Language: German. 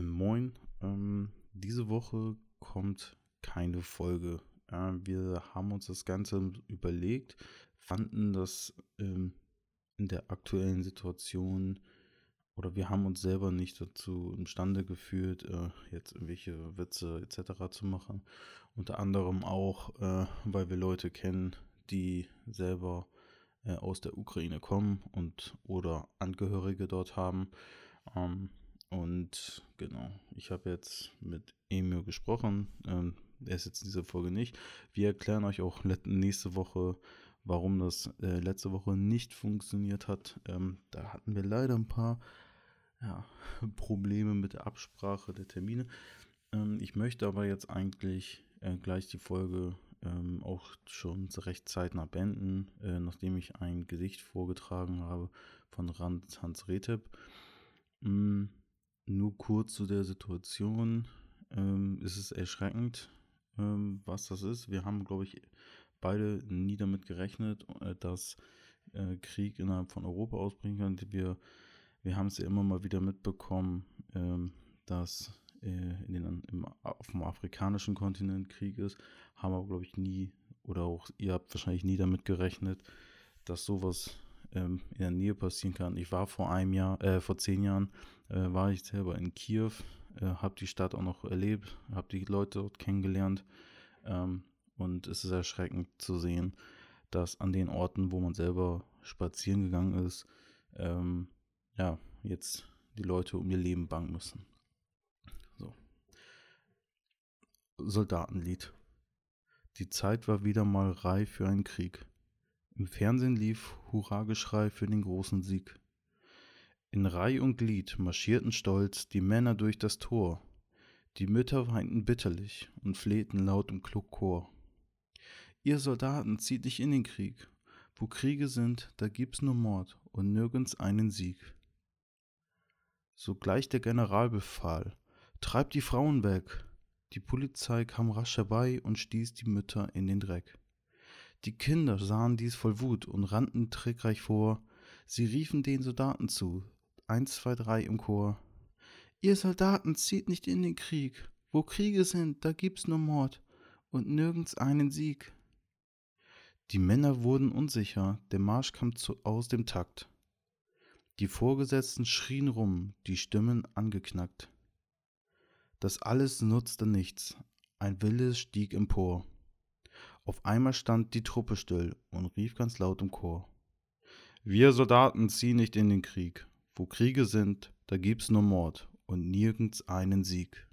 Äh, moin, ähm, diese Woche kommt keine Folge. Äh, wir haben uns das Ganze überlegt, fanden das ähm, in der aktuellen Situation oder wir haben uns selber nicht dazu imstande gefühlt, äh, jetzt irgendwelche Witze etc. zu machen. Unter anderem auch, äh, weil wir Leute kennen, die selber äh, aus der Ukraine kommen und oder Angehörige dort haben. Ähm, und genau, ich habe jetzt mit Emil gesprochen. Ähm, er ist jetzt in dieser Folge nicht. Wir erklären euch auch nächste Woche, warum das äh, letzte Woche nicht funktioniert hat. Ähm, da hatten wir leider ein paar ja, Probleme mit der Absprache der Termine. Ähm, ich möchte aber jetzt eigentlich äh, gleich die Folge ähm, auch schon recht zeitnah beenden, äh, nachdem ich ein Gedicht vorgetragen habe von Rand Hans Retep. Mm, nur kurz zu der Situation. Ähm, ist es erschreckend, ähm, was das ist. Wir haben, glaube ich, beide nie damit gerechnet, äh, dass äh, Krieg innerhalb von Europa ausbringen kann. Wir, wir haben es ja immer mal wieder mitbekommen, ähm, dass äh, in den, im, auf dem afrikanischen Kontinent Krieg ist, haben aber, glaube ich, nie, oder auch ihr habt wahrscheinlich nie damit gerechnet, dass sowas ähm, in der Nähe passieren kann. Ich war vor einem Jahr, äh, vor zehn Jahren, äh, war ich selber in Kiew, äh, habe die Stadt auch noch erlebt, habe die Leute dort kennengelernt ähm, und es ist erschreckend zu sehen, dass an den Orten, wo man selber spazieren gegangen ist, ähm, ja, jetzt die Leute um ihr Leben bangen müssen. So. Soldatenlied. Die Zeit war wieder mal reif für einen Krieg. Im Fernsehen lief Hurrageschrei für den großen Sieg. In Reih und Glied marschierten stolz die Männer durch das Tor. Die Mütter weinten bitterlich und flehten laut im Chor. Ihr Soldaten, zieht dich in den Krieg. Wo Kriege sind, da gibt's nur Mord und nirgends einen Sieg. Sogleich der General befahl, treibt die Frauen weg. Die Polizei kam rasch herbei und stieß die Mütter in den Dreck. Die Kinder sahen dies voll Wut und rannten trickreich vor. Sie riefen den Soldaten zu, eins, zwei, drei im Chor. Ihr Soldaten zieht nicht in den Krieg. Wo Kriege sind, da gibt's nur Mord und nirgends einen Sieg. Die Männer wurden unsicher, der Marsch kam zu, aus dem Takt. Die Vorgesetzten schrien rum, die Stimmen angeknackt. Das alles nutzte nichts, ein Wille stieg empor. Auf einmal stand die Truppe still und rief ganz laut im Chor. Wir Soldaten ziehen nicht in den Krieg. Wo Kriege sind, da gibt's nur Mord und nirgends einen Sieg.